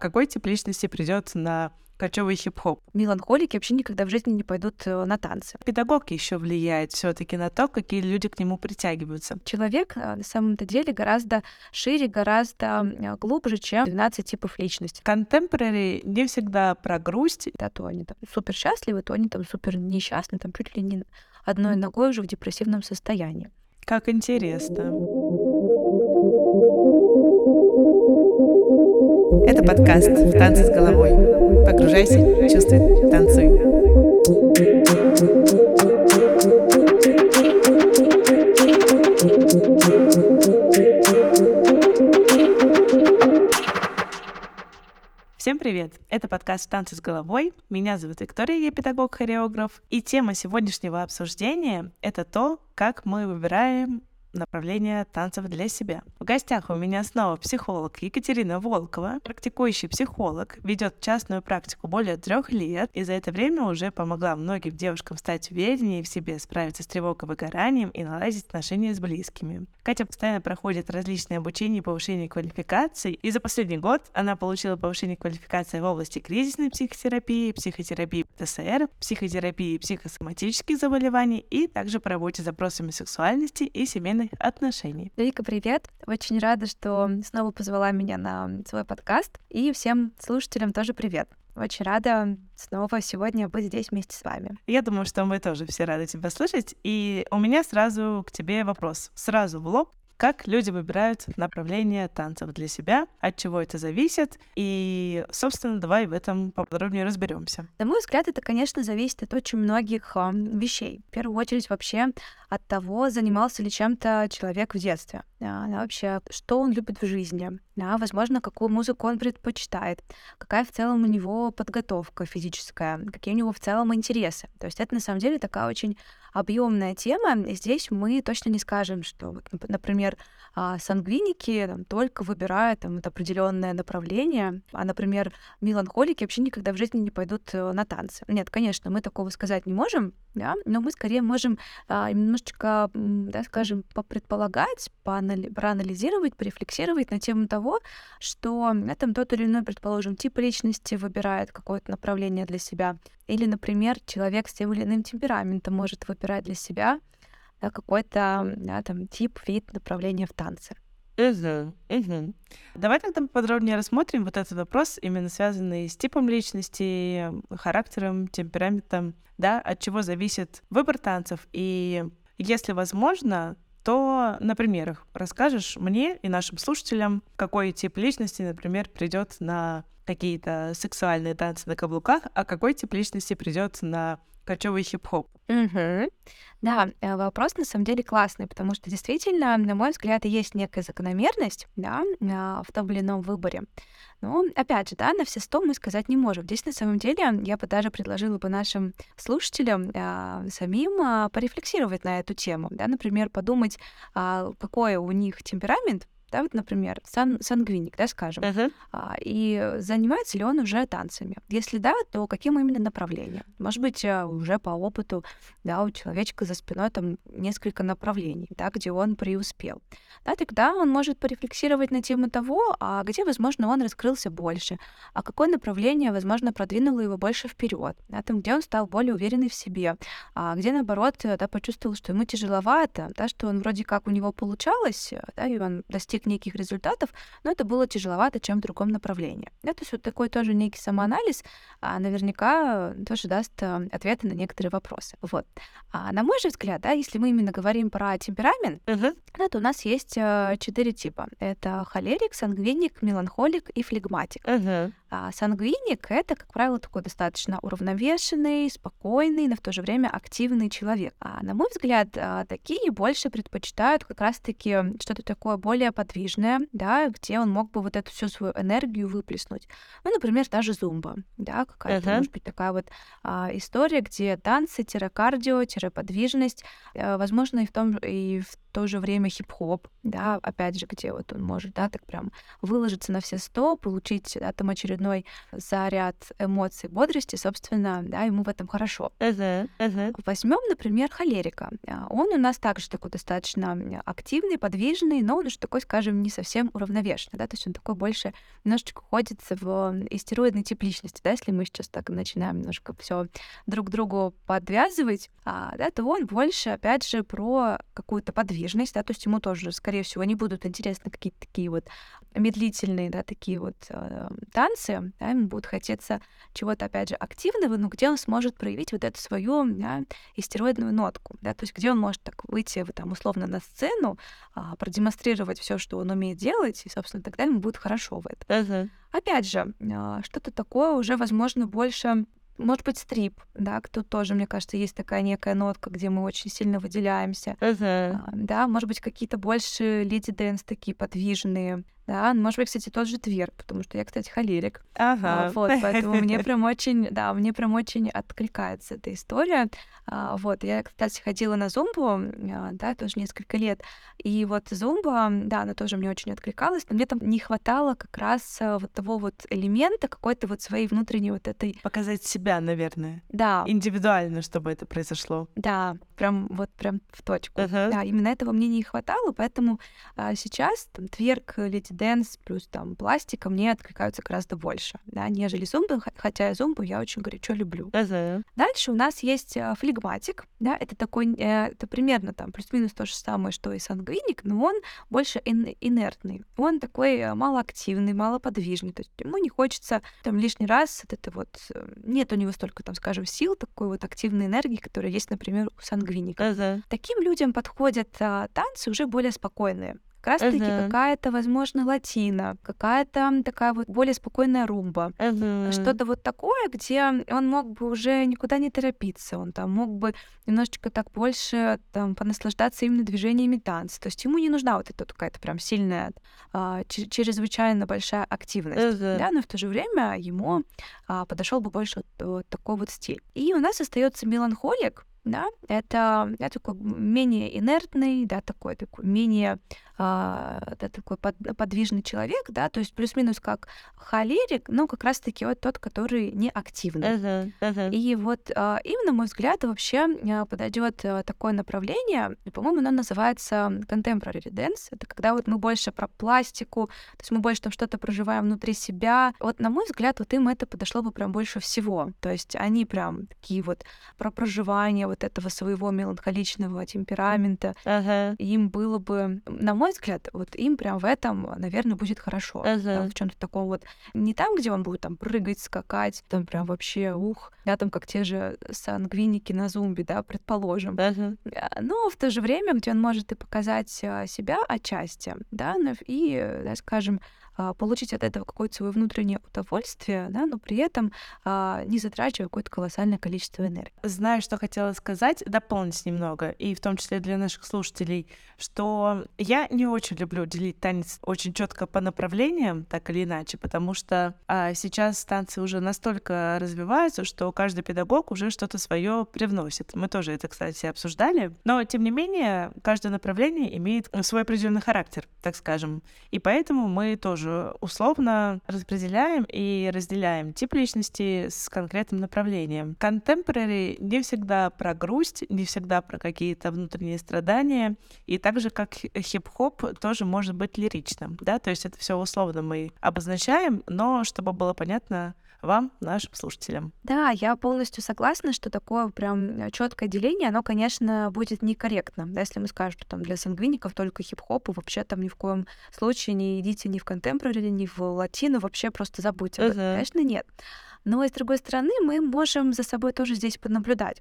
Какой тип личности придет на кочевый хип-хоп. Меланхолики вообще никогда в жизни не пойдут э, на танцы. Педагог еще влияет все-таки на то, какие люди к нему притягиваются. Человек э, на самом-то деле гораздо шире, гораздо глубже, чем 12 типов личности. Контемпорари не всегда про грусть. Да, то они там супер счастливы, то они там супер несчастны, там чуть ли не одной ногой уже в депрессивном состоянии. Как интересно. Это подкаст «В танце с головой». Погружайся, чувствуй, танцуй. Всем привет! Это подкаст «Танцы с головой». Меня зовут Виктория, я педагог-хореограф. И тема сегодняшнего обсуждения — это то, как мы выбираем направление танцев для себя. В гостях у меня снова психолог Екатерина Волкова, практикующий психолог, ведет частную практику более трех лет и за это время уже помогла многим девушкам стать увереннее в себе, справиться с тревогой, выгоранием и наладить отношения с близкими. Катя постоянно проходит различные обучения и повышение квалификации, и за последний год она получила повышение квалификации в области кризисной психотерапии, психотерапии ТСР, психотерапии психосоматических заболеваний и также по работе с запросами сексуальности и семейной семейных отношений. Вика, привет! Очень рада, что снова позвала меня на свой подкаст. И всем слушателям тоже привет. Очень рада снова сегодня быть здесь вместе с вами. Я думаю, что мы тоже все рады тебя слышать. И у меня сразу к тебе вопрос. Сразу в лоб как люди выбирают направление танцев для себя, от чего это зависит, и, собственно, давай в этом поподробнее разберемся. На мой взгляд, это, конечно, зависит от очень многих э, вещей. В первую очередь вообще от того, занимался ли чем-то человек в детстве, да, вообще, что он любит в жизни, да, возможно, какую музыку он предпочитает, какая в целом у него подготовка физическая, какие у него в целом интересы. То есть это на самом деле такая очень объемная тема. И здесь мы точно не скажем, что, например, а, сангвиники там, только выбирают там, определенное направление, а, например, меланхолики вообще никогда в жизни не пойдут э, на танцы. Нет, конечно, мы такого сказать не можем, да, но мы скорее можем а, немножечко, да, скажем, попредполагать, проанализировать, порефлексировать на тему того, что там тот или иной, предположим, тип личности выбирает какое-то направление для себя, или, например, человек с тем или иным темпераментом может выбирать для себя да, какой-то да, там, тип, вид направления в танце. Угу. Давай тогда подробнее рассмотрим вот этот вопрос, именно связанный с типом личности, характером, темпераментом, да, от чего зависит выбор танцев. И если возможно, то на примерах расскажешь мне и нашим слушателям, какой тип личности, например, придет на какие-то сексуальные танцы на каблуках, а какой тип личности придет на кочевый хип-хоп. Угу. Да, э, вопрос на самом деле классный, потому что действительно, на мой взгляд, есть некая закономерность да, а, в том или ином выборе. Но, опять же, да, на все сто мы сказать не можем. Здесь, на самом деле, я бы даже предложила бы нашим слушателям а, самим а, порефлексировать на эту тему. Да, например, подумать, а, какой у них темперамент, да, вот, например, сан сангвиник, да, скажем, uh-huh. а, и занимается ли он уже танцами? Если да, то каким именно направлением? Может быть, э, уже по опыту, да, у человечка за спиной там несколько направлений, да, где он преуспел. Да, тогда он может порефлексировать на тему того, а где, возможно, он раскрылся больше, а какое направление, возможно, продвинуло его больше вперед, да, там, где он стал более уверенный в себе, а где, наоборот, да, почувствовал, что ему тяжеловато, да, что он вроде как у него получалось, да, и он достиг достиг неких результатов, но это было тяжеловато, чем в другом направлении. Да, то есть вот такой тоже некий самоанализ а, наверняка тоже даст а, ответы на некоторые вопросы. Вот. А, на мой же взгляд, да, если мы именно говорим про темперамент, uh-huh. да, то у нас есть а, четыре типа. Это холерик, сангвиник, меланхолик и флегматик. Uh-huh. А сангвиник — это, как правило, такой достаточно уравновешенный, спокойный, но в то же время активный человек. А на мой взгляд, а, такие больше предпочитают как раз-таки что-то такое более подвижное, да, где он мог бы вот эту всю свою энергию выплеснуть. Ну, например, даже зумба, да, какая-то, uh-huh. может быть, такая вот а, история, где танцы, кардио, подвижность, а, возможно, и в том, и в то же время хип-хоп, да, опять же, где вот он может, да, так прям выложиться на все сто, получить да, там очередной заряд эмоций, бодрости, собственно, да, ему в этом хорошо. Uh-huh, uh-huh. Возьмем, например, холерика. А, он у нас также такой достаточно активный, подвижный, но он уже такой, скажем, не совсем уравновешенный, да, то есть он такой больше немножечко ходит в истероидный тип личности, да, если мы сейчас так начинаем немножко все друг другу подвязывать, а, да, то он больше, опять же, про какую-то подвижность, да, то есть ему тоже, скорее всего, не будут интересны какие-то такие вот медлительные, да, такие вот э, танцы, да, ему будет хотеться чего-то, опять же, активного, но где он сможет проявить вот эту свою да, истероидную нотку, да, то есть где он может так выйти там условно на сцену, э, продемонстрировать все, что он умеет делать, и, собственно, тогда ему будет хорошо в этом. Uh-huh. Опять же, э, что-то такое уже, возможно, больше может быть, стрип, да, тут тоже, мне кажется, есть такая некая нотка, где мы очень сильно выделяемся. Uh-huh. Да, может быть, какие-то больше lady dance такие подвижные, да, может быть, кстати, тот же тверк, потому что я, кстати, холерик. Ага. А, вот, поэтому мне прям очень, да, мне прям очень откликается эта история. А, вот, я, кстати, ходила на зумбу, а, да, тоже несколько лет, и вот зумба, да, она тоже мне очень откликалась, но мне там не хватало как раз а, вот того вот элемента какой-то вот своей внутренней вот этой... Показать себя, наверное. Да. Индивидуально, чтобы это произошло. Да, прям вот прям в точку. Uh-huh. Да, именно этого мне не хватало, поэтому а, сейчас там тверк, lady dance плюс там пластика мне откликаются гораздо больше, да, нежели зумбы, хотя зумбу я очень горячо люблю. Uh-huh. Дальше у нас есть э, флегматик, да, это такой, э, это примерно там плюс-минус то же самое, что и сангвиник, но он больше ин- инертный, он такой э, малоактивный, малоподвижный, то есть ему не хочется там лишний раз вот это вот, нет у него столько там, скажем, сил, такой вот активной энергии, которая есть, например, у сангвиника. Uh-huh. Таким людям подходят а, танцы уже более спокойные. Как раз таки Ага. какая-то, возможно, латина, какая-то такая вот более спокойная румба. Uh-huh. Что-то вот такое, где он мог бы уже никуда не торопиться, он там мог бы немножечко так больше там понаслаждаться именно движениями танца. То есть ему не нужна вот эта какая-то прям сильная, а, чрезвычайно большая активность. Ага. Да, но в то же время ему а, подошел бы больше вот, вот такой вот стиль. И у нас остается меланхолик, да, это, да, такой менее инертный, да, такой, такой менее а, да, такой под- подвижный человек, да, то есть плюс-минус как холерик, но как раз-таки вот тот, который не активный. Uh-huh. Uh-huh. И вот а, им, на мой взгляд, вообще подойдет такое направление, по-моему, оно называется contemporary dance. Это когда вот мы больше про пластику, то есть мы больше там что-то проживаем внутри себя. Вот, на мой взгляд, вот им это подошло бы прям больше всего. То есть они прям такие вот про проживание вот этого своего меланхоличного темперамента. Uh-huh. Им было бы, на мой взгляд, вот им прям в этом, наверное, будет хорошо. Ага. в чем-то таком вот. Не там, где он будет там прыгать, скакать, там прям вообще ух, да, там как те же сангвиники на зумби, да, предположим. Uh-huh. А, Но в то же время, где он может и показать а, себя отчасти, да, и, э, да, скажем, получить от этого какое-то свое внутреннее удовольствие, да, но при этом а, не затрачивая какое-то колоссальное количество энергии. Знаю, что хотела сказать, дополнить немного, и в том числе для наших слушателей, что я не очень люблю делить танец очень четко по направлениям, так или иначе, потому что а, сейчас танцы уже настолько развиваются, что каждый педагог уже что-то свое привносит. Мы тоже это, кстати, обсуждали. Но, тем не менее, каждое направление имеет свой определенный характер, так скажем. И поэтому мы тоже условно распределяем и разделяем тип личности с конкретным направлением. Contemporary не всегда про грусть, не всегда про какие-то внутренние страдания, и так же, как хи- хип-хоп, тоже может быть лиричным, да, то есть это все условно мы обозначаем, но чтобы было понятно вам, нашим слушателям. Да, я полностью согласна, что такое прям четкое деление, оно, конечно, будет некорректно. Да, если мы скажем, что там для сангвиников только хип-хоп, и вообще там ни в коем случае не идите ни в контемпорари, ни в латину, вообще просто забудьте. Ага. Конечно, нет. Но, с другой стороны, мы можем за собой тоже здесь понаблюдать.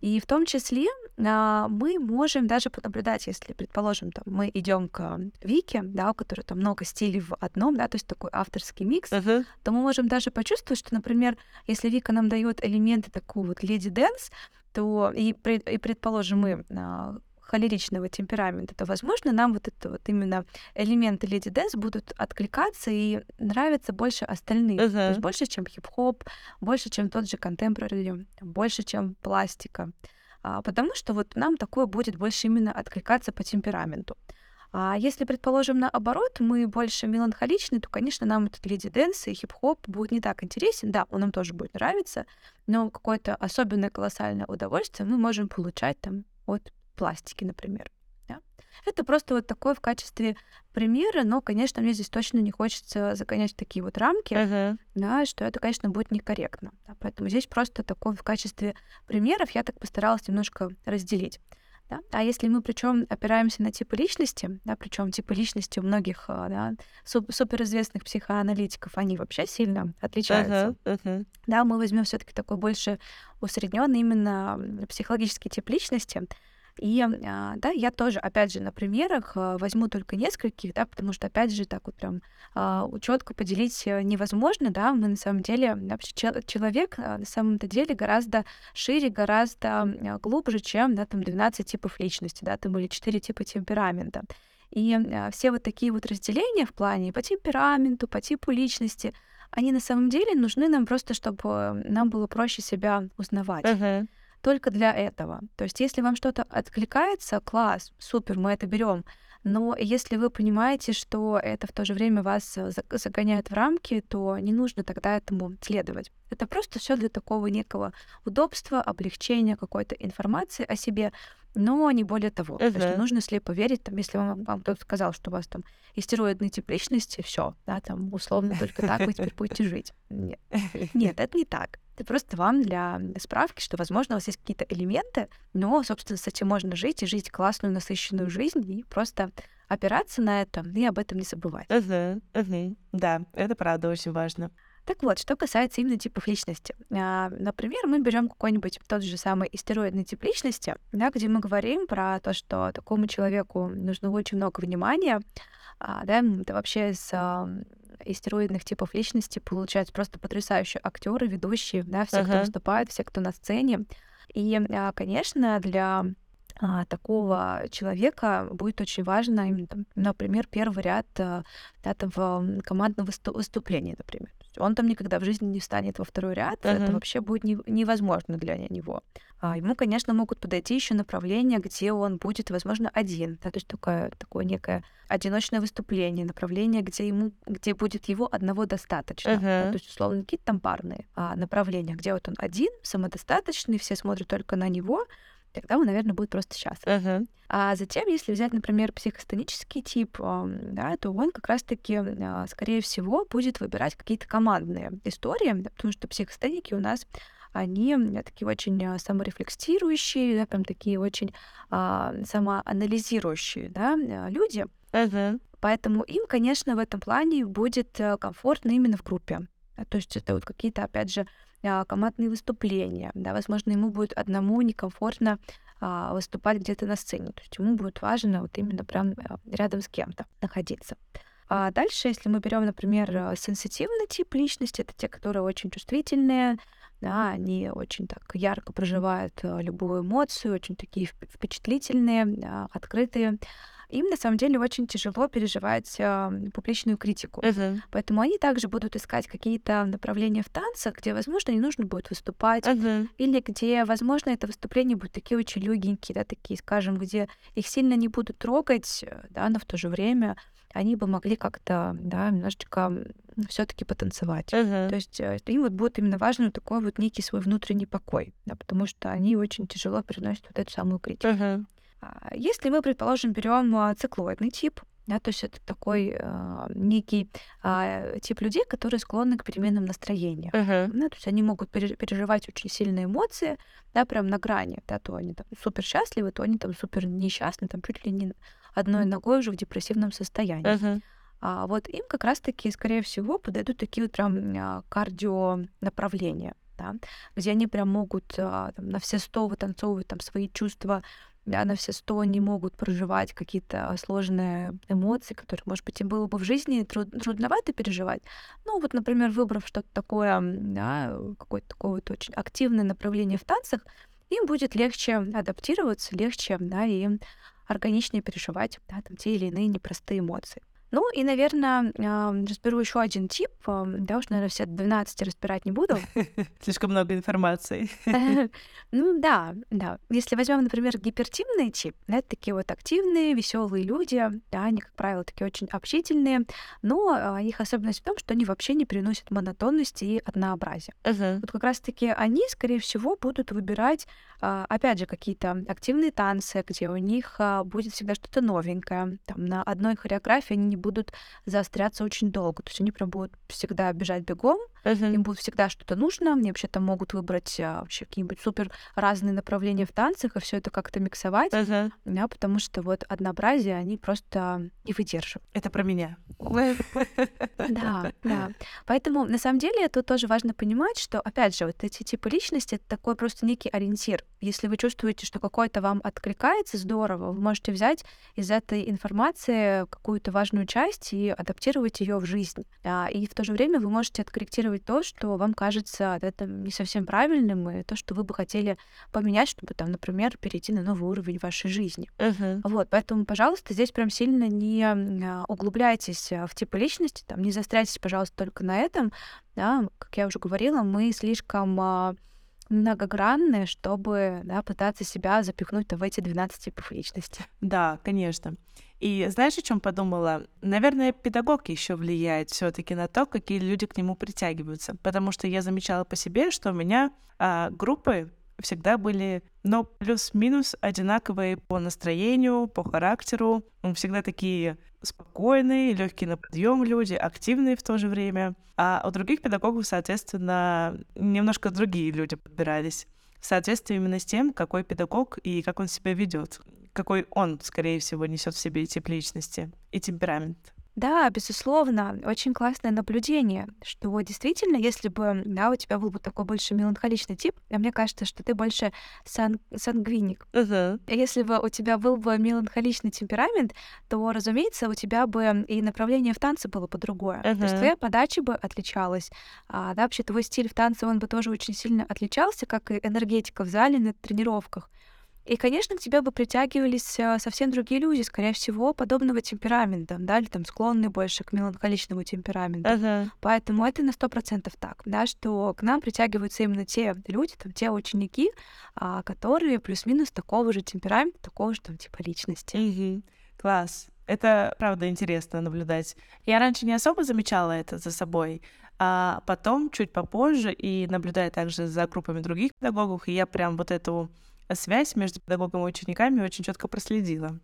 И в том числе а, мы можем даже понаблюдать, если, предположим, там, мы идем к Вике, да, у которой там много стилей в одном, да, то есть такой авторский микс, Ага. то мы можем даже почувствовать, что, например, если Вика нам дает элементы такого вот lady dance, то и, и предположим, мы а, холеричного темперамента, то, возможно, нам вот это вот именно элементы lady dance будут откликаться и нравиться больше остальных. То Ага. есть больше, чем хип-хоп, больше, чем тот же contemporary, больше, чем пластика. а, потому что вот нам такое будет больше именно откликаться по темпераменту. А если, предположим, наоборот, мы больше меланхоличны, то, конечно, нам этот lady dance и хип-хоп будет не так интересен. Да, он нам тоже будет нравиться, но какое-то особенное колоссальное удовольствие мы можем получать там от пластики, например. Да? Это просто вот такое в качестве примера, но, конечно, мне здесь точно не хочется загонять в такие вот рамки, uh-huh. да, что это, конечно, будет некорректно. Да, поэтому здесь просто такое в качестве примеров я так постаралась немножко разделить. Да? А если мы причем опираемся на типы личности, да, причем типы личности у многих а, да, суп- суперизвестных психоаналитиков, они вообще сильно отличаются. Uh-huh, uh-huh. Да, мы возьмем все-таки такой больше усредненный именно психологический тип личности, и а, да, я тоже, опять же, на примерах а, возьму только нескольких, да, потому что, опять же, так вот прям а, четко поделить э, невозможно, да, мы на самом деле, вообще человек на самом-то деле гораздо шире, гораздо глубже, чем, да, там 12 типов личности, да, там были 4 типа темперамента. И все вот такие вот разделения в плане по темпераменту, по типу личности, они на самом деле нужны нам просто, чтобы нам было проще себя узнавать. Uh-huh только для этого. То есть, если вам что-то откликается, класс, супер, мы это берем. Но если вы понимаете, что это в то же время вас э, загоняет в рамки, то не нужно тогда этому следовать. Это просто все для такого некого удобства, облегчения какой-то информации о себе, но не более того. Uh-huh. То есть не нужно слепо верить, там, если вам, вам кто-то сказал, что у вас там истероидный тип личности, все, да, там условно только так вы теперь будете жить. Нет. Нет, это не так. Это просто вам для справки, что, возможно, у вас есть какие-то элементы, но, собственно, с этим можно жить и жить классную, насыщенную жизнь и просто опираться на это и об этом не забывать. Uh-huh, uh-huh. Да, это правда очень важно. Так вот, что касается именно типов личности. А, например, мы берем какой-нибудь тот же самый истероидный тип личности, да, где мы говорим про то, что такому человеку нужно очень много внимания, а, да, это вообще с из стероидных типов личности получаются просто потрясающие актеры, ведущие, да, все, uh-huh. кто выступает, все, кто на сцене. И, а, конечно, для а, такого человека будет очень важно, там, например, первый ряд а, этого командного выступления, например. Он там никогда в жизни не встанет во второй ряд, uh-huh. это вообще будет не, невозможно для него. А ему, конечно, могут подойти еще направления, где он будет, возможно, один. Да, то есть такое, такое некое одиночное выступление, направление, где ему, где будет его одного достаточно. Uh-huh. Да, то есть, условно, какие-то там парные а, направления, где вот он один, самодостаточный, все смотрят только на него, тогда он, наверное, будет просто счастлив. Uh-huh. А затем, если взять, например, психостенический тип, да, то он как раз-таки, а, скорее всего, будет выбирать какие-то командные истории, потому что психостеники у нас они такие очень а, саморефлексирующие, да, прям такие очень а, самоанализирующие да, а, люди. Uh-huh. Поэтому им, конечно, в этом плане будет э, комфортно именно в группе. То есть это вот какие-то, опять же, командные выступления. Да, возможно, ему будет одному некомфортно а, выступать где-то на сцене. То есть ему будет важно вот именно прям рядом с кем-то находиться. А дальше, если мы берем, например, сенситивный тип личности, это те, которые очень чувствительные, да, они очень так ярко проживают э, любую эмоцию, очень такие впечатлительные, а, открытые. Им на самом деле очень тяжело переживать э, публичную критику. Uh-huh. Поэтому они также будут искать какие-то направления в танцах, где, возможно, не нужно будет выступать, uh-huh. или где, возможно, это выступление будет такие очень легенькие, да, такие, скажем, где их сильно не будут трогать, да, но в то же время они бы могли как-то, да, немножечко все-таки потанцевать. Uh-huh. То есть э, им вот будет именно важен такой вот некий свой внутренний покой, да, потому что они очень тяжело переносят вот эту самую критику. Uh-huh. Если мы, предположим, берем а, циклоидный тип, да, то есть это такой э, некий э, тип людей, которые склонны к переменным настроениям. Uh-huh. Да, то есть они могут переживать очень сильные эмоции, да, прям на грани, да, то они там супер счастливы, то они там супер несчастны, там чуть ли не одной ногой уже в депрессивном состоянии. Uh-huh. А вот им как раз-таки, скорее всего, подойдут такие вот прям а, кардио направления, да, где они прям могут а, там, на все сто вытанцовывать там свои чувства, да, на все сто они могут проживать какие-то сложные эмоции, которые, может быть, им было бы в жизни труд трудновато переживать. Ну, вот, например, выбрав что-то такое, да, какое-то такое вот очень активное направление в танцах, им будет легче адаптироваться, легче, да, и органичнее переживать да, там, те или иные непростые эмоции. Ну и, наверное, разберу еще один тип. Да уж, наверное, все 12 разбирать не буду. Слишком много информации. Ну да, да. Если возьмем, например, гипертивный тип, это такие вот активные, веселые люди, да, они, как правило, такие очень общительные, но а, их особенность в том, что они вообще не приносят монотонности и однообразия. Вот как раз-таки они, скорее всего, будут выбирать, а, опять же, какие-то активные танцы, где у них а, будет всегда что-то новенькое. Там на одной хореографии они не будут заостряться очень долго. То есть они прям будут всегда бежать бегом, uh-huh. им будет всегда что-то нужно. Они вообще там могут выбрать а, вообще какие-нибудь супер разные направления в танцах и все это как-то миксовать. Uh-huh. Да, потому что вот однообразие они просто не выдерживают. Это про меня. Да, да. Поэтому на самом деле тут тоже важно понимать, что, опять же, вот эти типы личности — это такой просто некий ориентир. Если вы чувствуете, что какой-то вам откликается, здорово, вы можете взять из этой информации какую-то важную часть и адаптировать ее в жизнь. А, и в то же время вы можете откорректировать то, что вам кажется это не совсем правильным, и то, что вы бы хотели поменять, чтобы там, например, перейти на новый уровень вашей жизни. Uh-huh. Вот, поэтому, пожалуйста, здесь прям сильно не а, углубляйтесь в типы личности, там, не застряйтесь, пожалуйста, только на этом. Да, как я уже говорила, мы слишком а, многогранные, чтобы да, пытаться себя запихнуть в эти 12 типов личности. Да, конечно. И знаешь, о чем подумала? Наверное, педагог еще влияет все-таки на то, какие люди к нему притягиваются. Потому что я замечала по себе, что у меня а, группы всегда были, но плюс-минус одинаковые по настроению, по характеру. Всегда такие спокойные, легкие на подъем люди, активные в то же время. А у других педагогов, соответственно, немножко другие люди подбирались. В соответствии именно с тем, какой педагог и как он себя ведет, какой он, скорее всего, несет в себе тип личности и темперамент. Да, безусловно, очень классное наблюдение, что действительно, если бы да, у тебя был бы такой больше меланхоличный тип, а мне кажется, что ты больше сан сангвиник. Uh-huh. Если бы у тебя был бы меланхоличный темперамент, то, разумеется, у тебя бы и направление в танце было бы другое. Uh-huh. То есть твоя подача бы отличалась. А, да, вообще твой стиль в танце, он бы тоже очень сильно отличался, как и энергетика в зале на тренировках. И, конечно, к тебе бы притягивались э, совсем другие люди, скорее всего, подобного темперамента, да, или там склонны больше к меланхоличному темпераменту. Uh-huh. Поэтому это на сто процентов так, да, что к нам притягиваются именно те люди, там, те ученики, а, которые плюс-минус такого же темперамента, такого же там типа личности. Uh-huh. Класс. Это правда интересно наблюдать. Я раньше не особо замечала это за собой, а потом, чуть попозже, и наблюдая также за группами других педагогов, и я прям вот эту связь между педагогом и учениками очень четко проследила.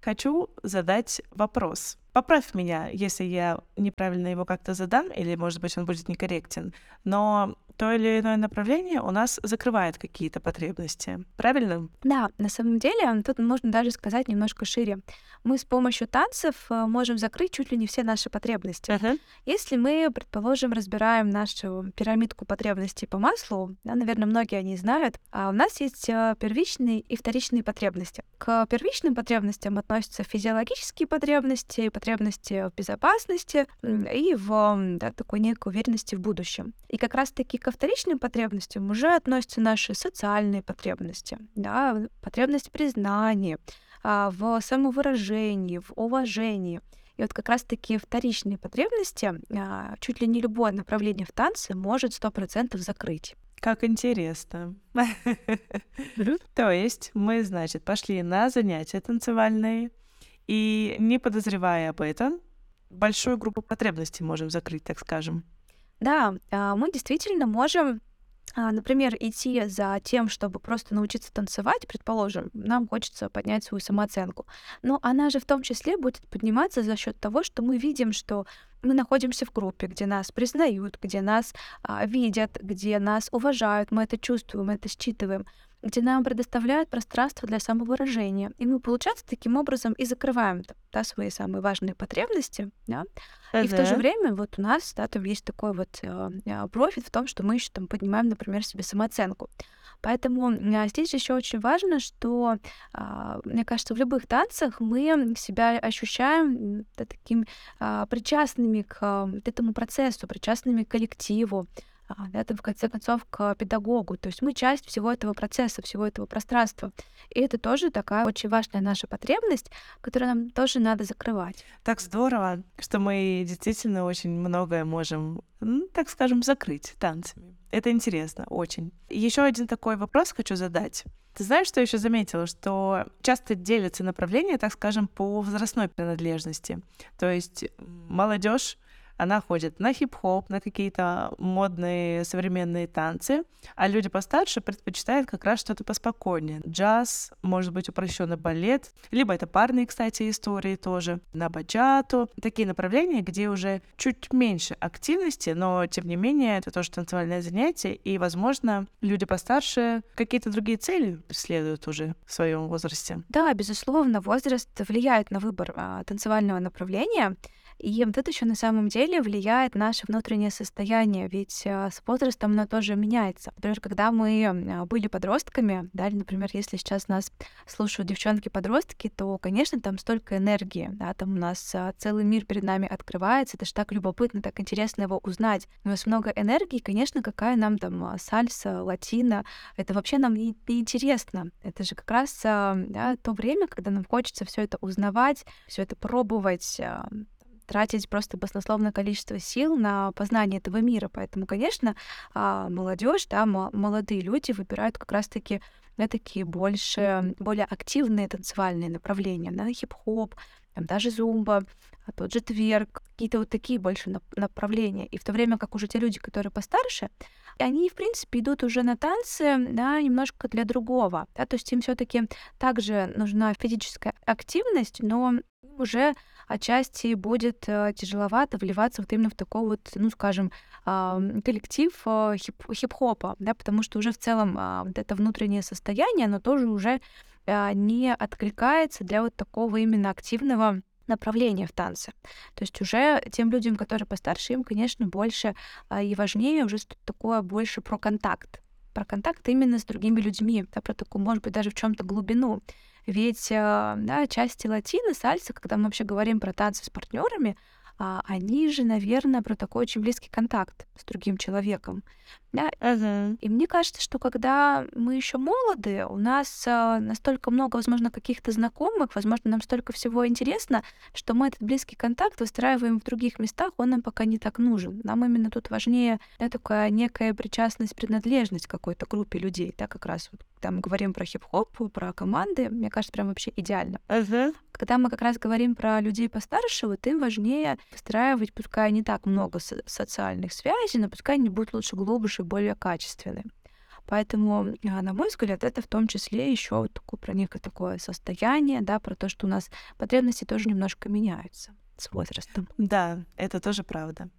Хочу задать вопрос. Поправь меня, если я неправильно его как-то задам, или, может быть, он будет некорректен. Но то или иное направление у нас закрывает какие-то потребности. Правильно? Да, на самом деле тут можно даже сказать немножко шире. Мы с помощью танцев э, можем закрыть чуть ли не все наши потребности. Uh-huh. Если мы, предположим, разбираем нашу пирамидку потребностей по маслу, да, наверное, многие они знают, а у нас есть э, первичные и вторичные потребности. К первичным потребностям относятся физиологические потребности, потребности в безопасности и в да, такой некой уверенности в будущем. И как раз-таки ко вторичным потребностям уже относятся наши социальные потребности, да, потребность признания, а, в самовыражении, в уважении. И вот как раз-таки вторичные потребности а, чуть ли не любое направление в танце может сто процентов закрыть. Как интересно. То есть мы, значит, пошли на занятия танцевальные, и не подозревая об этом, большую группу потребностей можем закрыть, так скажем. Да, а, мы действительно можем а, например, идти за тем, чтобы просто научиться танцевать, предположим, нам хочется поднять свою самооценку. Но она же в том числе будет подниматься за счет того, что мы видим, что мы находимся в группе, где нас признают, где нас а, видят, где нас уважают, мы это чувствуем, мы это считываем где нам предоставляют пространство для самовыражения. И мы, получается, таким образом и закрываем да, свои самые важные потребности. Да? Uh-huh. И в то же время вот у нас да, там есть такой вот э, э, профит в том, что мы еще там поднимаем, например, себе самооценку. Поэтому э, здесь еще очень важно, что, э, мне кажется, в любых танцах мы себя ощущаем да, таким э, причастными к э, этому процессу, причастными к коллективу, а, это в конце концов к педагогу. То есть мы часть всего этого процесса, всего этого пространства. И это тоже такая очень важная наша потребность, которую нам тоже надо закрывать. Так здорово, что мы действительно очень многое можем, так скажем, закрыть танцами. Это интересно, очень. Еще один такой вопрос хочу задать. Ты знаешь, что я еще заметила? Что часто делятся направления, так скажем, по возрастной принадлежности. То есть молодежь она ходит на хип-хоп, на какие-то модные современные танцы, а люди постарше предпочитают как раз что-то поспокойнее. Джаз, может быть, упрощенный балет, либо это парные, кстати, истории тоже, на баджату. Такие направления, где уже чуть меньше активности, но, тем не менее, это тоже танцевальное занятие, и, возможно, люди постарше какие-то другие цели преследуют уже в своем возрасте. Да, безусловно, возраст влияет на выбор а, танцевального направления. И вот это еще на самом деле влияет наше внутреннее состояние, ведь а, с возрастом оно тоже меняется. Например, когда мы а, были подростками, да, или, например, если сейчас нас слушают девчонки-подростки, то, конечно, там столько энергии, да, там у нас а, целый мир перед нами открывается, это же так любопытно, так интересно его узнать. У нас много энергии, конечно, какая нам там сальса, латина, это вообще нам не, не интересно. Это же как раз да, то время, когда нам хочется все это узнавать, все это пробовать, тратить просто баснословное количество сил на познание этого мира. Поэтому, конечно, а, молодежь, да, молодые люди выбирают как раз-таки такие больше, более активные танцевальные направления, да, хип-хоп, там даже зумба, а тот же тверк, какие-то вот такие больше направления. И в то время как уже те люди, которые постарше, они, в принципе, идут уже на танцы, да, немножко для другого, да, то есть им все таки также нужна физическая активность, но уже отчасти будет э, тяжеловато вливаться вот именно в такой вот, ну, скажем, коллектив э, хип- хип-хопа, да, потому что уже в целом а, вот это внутреннее состояние, оно тоже уже а, не откликается для вот такого именно активного направления в танце. То есть уже тем людям, которые постарше, им, конечно, больше а, и важнее уже такое больше про контакт. Про контакт именно с другими людьми, да, про такую, может быть, даже в чем то глубину. Ведь а, да, части латины, сальса, когда мы вообще говорим про танцы с партнерами, а, они же, наверное, про такой очень близкий контакт с другим человеком. Да? Uh-huh. И мне кажется, что когда мы еще молоды, у нас а, настолько много, возможно, каких-то знакомых, возможно, нам столько всего интересно, что мы этот близкий контакт выстраиваем в других местах, он нам пока не так нужен. Нам именно тут важнее да, такая некая причастность, принадлежность какой-то группе людей, да, как раз вот когда мы говорим про хип-хоп, про команды, мне кажется, прям вообще идеально. Uh-huh. Когда мы как раз говорим про людей постарше, вот им важнее выстраивать, пускай не так много со- социальных связей, но пускай они будут лучше глубже, более качественные. Поэтому, а, на мой взгляд, это в том числе еще вот такое, про некое такое состояние, да, про то, что у нас потребности тоже немножко меняются с возрастом. Да, это тоже правда.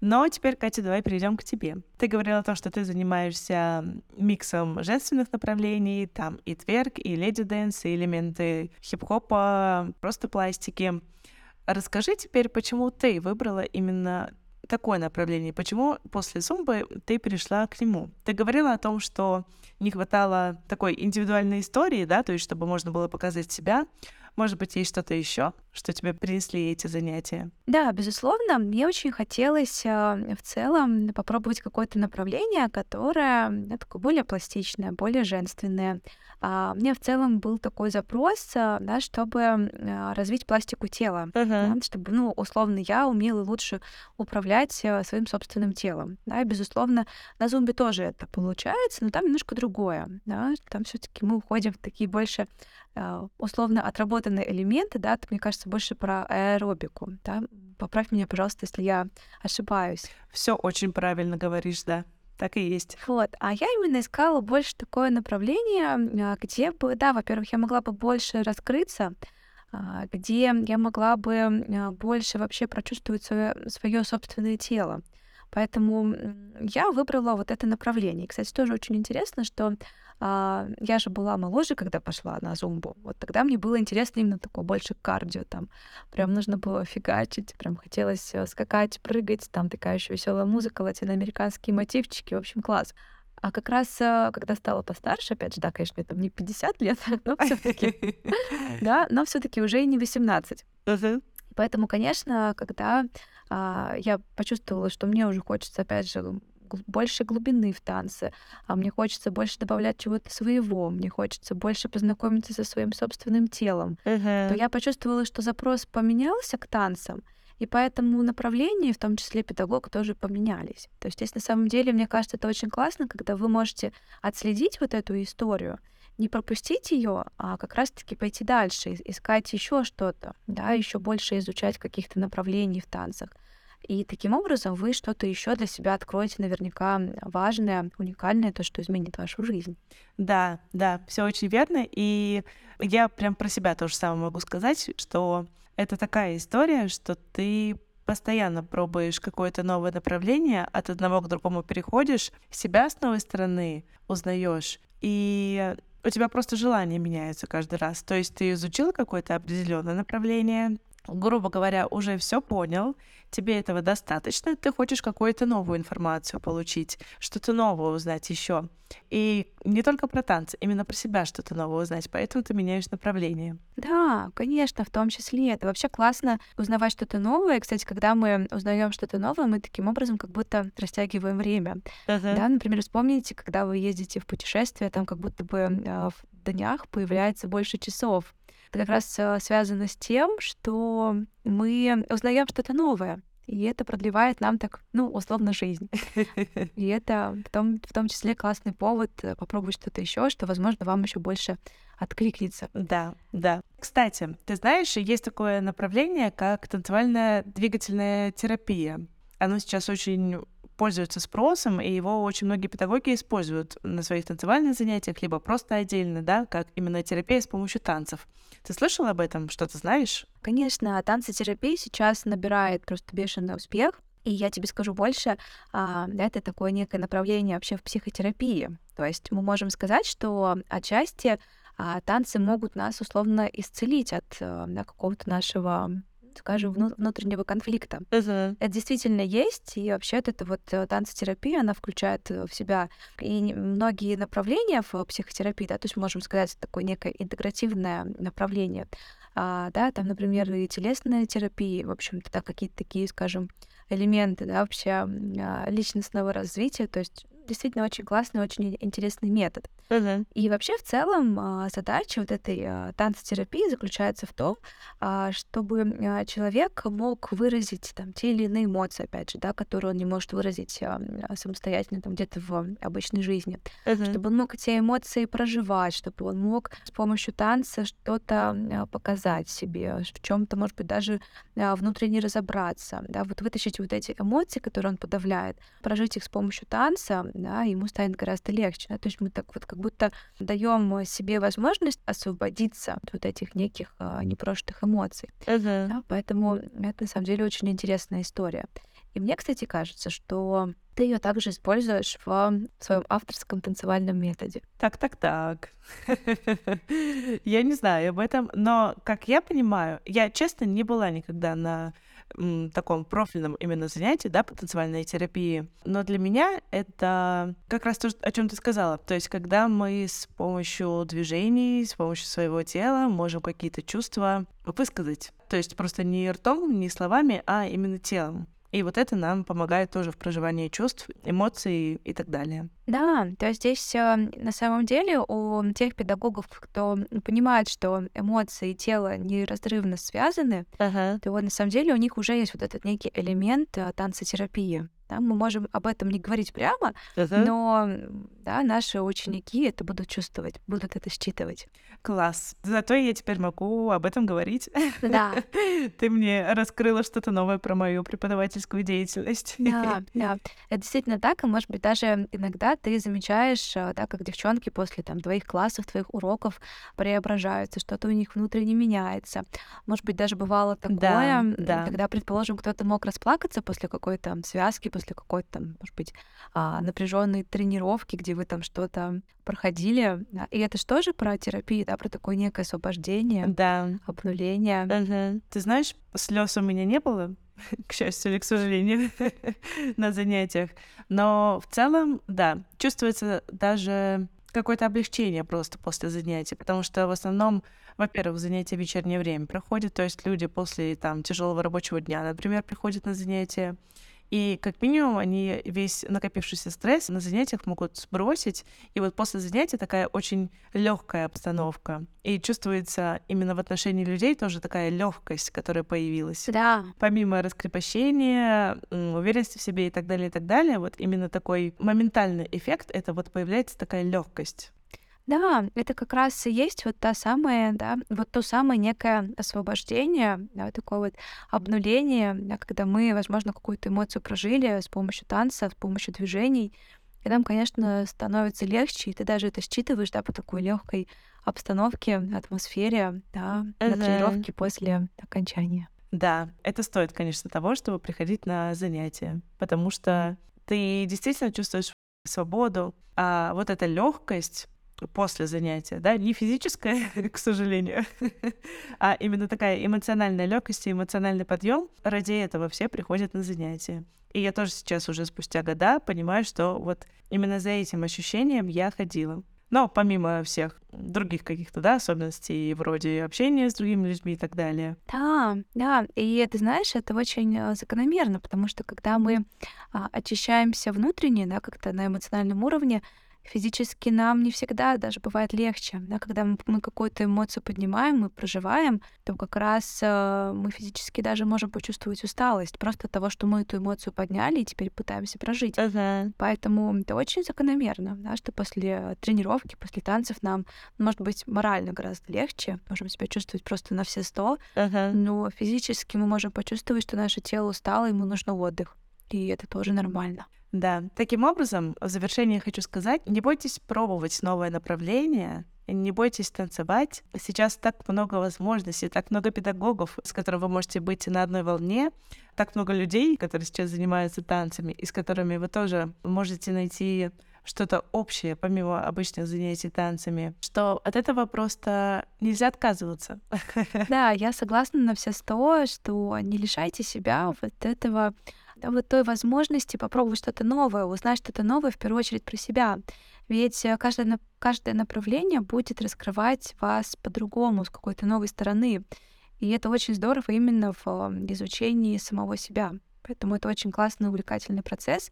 Но теперь, Катя, давай перейдем к тебе. Ты говорила о том, что ты занимаешься миксом женственных направлений, там и тверк, и lady dance, и элементы хип-хопа, просто пластики. Расскажи теперь, почему ты выбрала именно такое направление? Почему после зумбы ты перешла к нему? Ты говорила о том, что не хватало такой индивидуальной истории, да, то есть чтобы можно было показать себя. Может быть, есть что-то еще, что тебе принесли эти занятия? Да, безусловно, мне очень хотелось э, в целом попробовать какое-то направление, которое ну, такое более пластичное, более женственное. А, мне в целом был такой запрос, э, да, чтобы э, развить пластику тела, uh-huh. да, чтобы, ну, условно, я умела лучше управлять своим собственным телом. Да, и, безусловно, на зумбе тоже это получается, но там немножко другое. Да, там все-таки мы уходим в такие больше условно отработанные элементы, да, это, мне кажется, больше про аэробику, да. Поправь меня, пожалуйста, если я ошибаюсь. Все очень правильно говоришь, да. Так и есть. Вот. А я именно искала больше такое направление, а, где бы, да, во-первых, я могла бы больше раскрыться, а, где я могла бы больше вообще прочувствовать свое, свое собственное тело. Поэтому я выбрала вот это направление. Кстати, тоже очень интересно, что а, я же была моложе, когда пошла на зумбу. Вот тогда мне было интересно именно такое больше кардио. Там прям нужно было фигачить, прям хотелось э, скакать, прыгать. Там такая еще веселая музыка, латиноамериканские мотивчики. В общем, класс. А как раз, э, когда стала постарше, опять же, да, конечно, мне там не 50 лет, но все таки да, но все таки уже и не 18. Поэтому, конечно, когда а, я почувствовала, что мне уже хочется, опять же, больше глубины в танце, а мне хочется больше добавлять чего-то своего, мне хочется больше познакомиться со своим собственным телом, uh-huh. то я почувствовала, что запрос поменялся к танцам, и поэтому направления, в том числе педагог, тоже поменялись. То есть здесь на самом деле, мне кажется, это очень классно, когда вы можете отследить вот эту историю, не пропустить ее, а как раз-таки пойти дальше, искать еще что-то, да, еще больше изучать каких-то направлений в танцах. И таким образом вы что-то еще для себя откроете наверняка важное, уникальное, то, что изменит вашу жизнь. Да, да, все очень верно. И я прям про себя тоже самое могу сказать, что это такая история, что ты постоянно пробуешь какое-то новое направление, от одного к другому переходишь, себя с новой стороны узнаешь, и у тебя просто желание меняется каждый раз. То есть ты изучил какое-то определенное направление, грубо говоря, уже все понял, тебе этого достаточно, ты хочешь какую-то новую информацию получить, что-то новое узнать еще. И не только про танцы, именно про себя что-то новое узнать, поэтому ты меняешь направление. Да, конечно, в том числе. Это вообще классно узнавать что-то новое. Кстати, когда мы узнаем что-то новое, мы таким образом как будто растягиваем время. Uh-huh. Да, например, вспомните, когда вы ездите в путешествие, там как будто бы э, в днях появляется больше часов это как раз э, связано с тем, что мы узнаем что-то новое. И это продлевает нам так, ну, условно, жизнь. И это в том, в том числе классный повод э, попробовать что-то еще, что, возможно, вам еще больше откликнется. Да, да. Кстати, ты знаешь, есть такое направление, как танцевальная двигательная терапия. Оно сейчас очень пользуется спросом, и его очень многие педагоги используют на своих танцевальных занятиях, либо просто отдельно, да, как именно терапия с помощью танцев. Ты слышала об этом? Что ты знаешь? Конечно, танцетерапия сейчас набирает просто бешеный успех. И я тебе скажу больше, а, это такое некое направление вообще в психотерапии. То есть мы можем сказать, что отчасти а, танцы могут нас условно исцелить от э, какого-то нашего скажем, внутреннего конфликта. Uh-huh. Это действительно есть, и вообще это вот э, танцотерапия, она включает э, в себя и многие направления в психотерапии, да, то есть можем сказать, такое некое интегративное направление, а, да, там, например, и телесная терапия, в общем-то, да, какие-то такие, скажем, элементы, да, вообще а, личностного развития, то есть действительно очень классный, очень интересный метод. Uh-huh. И вообще в целом а, задача вот этой а, танцотерапии заключается в том, а, чтобы человек мог выразить там те или иные эмоции, опять же, да, которые он не может выразить самостоятельно там где-то в обычной жизни, uh-huh. чтобы он мог эти эмоции проживать, чтобы он мог с помощью танца что-то показать себе, в чем-то, может быть, даже внутренне разобраться, да, вот вытащить вот эти эмоции, которые он подавляет, прожить их с помощью танца, да, ему станет гораздо легче. Да? То есть мы так вот как будто даем себе возможность освободиться от вот этих неких а, непрошенных эмоций. Uh-huh. Да? Поэтому это на самом деле очень интересная история. И мне, кстати, кажется, что ты ее также используешь в своем авторском танцевальном методе. Так, так, так. Я не знаю об этом, но, как я понимаю, я, честно, не была никогда на таком профильном именно занятии, да, по танцевальной терапии. Но для меня это как раз то, о чем ты сказала. То есть, когда мы с помощью движений, с помощью своего тела можем какие-то чувства высказать. То есть просто не ртом, не словами, а именно телом. И вот это нам помогает тоже в проживании чувств, эмоций и так далее. Да, то есть здесь э, на самом деле у тех педагогов, кто понимает, что эмоции и тело неразрывно связаны, uh-huh. то на самом деле у них уже есть вот этот некий элемент э, танцотерапии. Да, мы можем об этом не говорить прямо, uh-huh. но да, наши ученики это будут чувствовать, будут это считывать. Класс. Зато я теперь могу об этом говорить. Да. Ты мне раскрыла что-то новое про мою преподавательскую деятельность. Да, да. Это действительно так, и, может быть, даже иногда ты замечаешь, э, да, как девчонки после там твоих классов, твоих уроков преображаются, что-то у них внутренне меняется. Может быть, даже бывало такое, да, да. когда, предположим, кто-то мог расплакаться после какой-то связки, после какой-то там, может быть, а, напряженной тренировки, где вы там что-то проходили. И это же тоже про терапию, да, про такое некое освобождение, да. обнуление. Угу. Ты знаешь, слез у меня не было, к счастью или к сожалению, на занятиях. Но в целом, да, чувствуется даже какое-то облегчение просто после занятия, потому что в основном, во-первых, занятия в вечернее время проходят, то есть люди после там тяжелого рабочего дня, например, приходят на занятия, И как минимум они весь накопившийся стресс на занятиях могут сбросить. И вот после занятия такая очень легкая обстановка. И чувствуется именно в отношении людей тоже такая легкость, которая появилась. Да. Помимо раскрепощения, уверенности в себе и так далее, и так далее, вот именно такой моментальный эффект, это вот появляется такая легкость. Да, это как раз и есть вот та самая, да, вот то самое некое освобождение, да, такое вот обнуление, да, когда мы, возможно, какую-то эмоцию прожили с помощью танца, с помощью движений, и нам, конечно, становится легче, и ты даже это считываешь, да, по такой легкой обстановке, атмосфере, да, на тренировке после окончания. Да, это стоит, конечно, того, чтобы приходить на занятия, потому что ты действительно чувствуешь свободу, а вот эта легкость, после занятия, да, не физическая, к сожалению, а именно такая эмоциональная легкость и эмоциональный подъем. Ради этого все приходят на занятия. И я тоже сейчас уже спустя года понимаю, что вот именно за этим ощущением я ходила. Но помимо всех других каких-то, да, особенностей, вроде общения с другими людьми и так далее. Да, да, и ты знаешь, это очень э, закономерно, потому что когда мы а, очищаемся внутренне, да, как-то на эмоциональном уровне, физически нам не всегда даже бывает легче. Да? Когда мы, мы какую-то эмоцию поднимаем, мы проживаем, то как раз э, мы физически даже можем почувствовать усталость просто от того, что мы эту эмоцию подняли и теперь пытаемся прожить. Uh-huh. Поэтому это очень закономерно, да, что после тренировки, после танцев нам, может быть, морально гораздо легче, можем себя чувствовать просто на все сто, uh-huh. но физически мы можем почувствовать, что наше тело устало, ему нужно отдых. И это тоже нормально. Да. Таким образом, в завершение хочу сказать, не бойтесь пробовать новое направление, не бойтесь танцевать. Сейчас так много возможностей, так много педагогов, с которыми вы можете быть на одной волне, так много людей, которые сейчас занимаются танцами, и с которыми вы тоже можете найти что-то общее, помимо обычных занятий танцами, что от этого просто нельзя отказываться. Да, я согласна на все сто, что не лишайте себя вот этого вот той возможности попробовать что-то новое, узнать что-то новое в первую очередь про себя. Ведь э, каждое, каждое направление будет раскрывать вас по-другому, с какой-то новой стороны. И это очень здорово именно в изучении самого себя. Поэтому это очень классный, увлекательный процесс.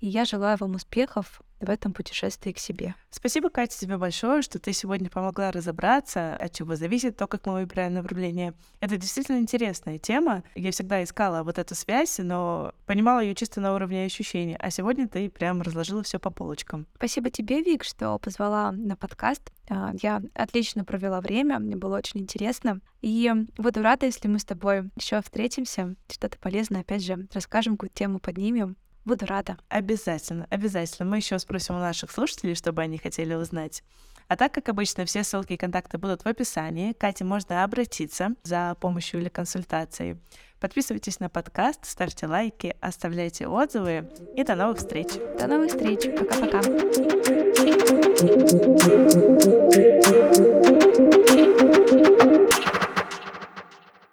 И я желаю вам успехов в этом путешествии к себе. Спасибо, Катя, тебе большое, что ты сегодня помогла разобраться, от чего зависит то, как мы выбираем направление. Это действительно интересная тема. Я всегда искала вот эту связь, но понимала ее чисто на уровне ощущений. А сегодня ты прям разложила все по полочкам. Спасибо тебе, Вик, что позвала на подкаст. А, я отлично провела время, мне было очень интересно. И буду рада, если мы с тобой еще встретимся, что-то полезное, опять же, расскажем, какую тему поднимем. Буду рада. Обязательно, обязательно. Мы еще спросим у наших слушателей, чтобы они хотели узнать. А так, как обычно, все ссылки и контакты будут в описании. Кате можно обратиться за помощью или консультацией. Подписывайтесь на подкаст, ставьте лайки, оставляйте отзывы. И до новых встреч. До новых встреч. Пока-пока.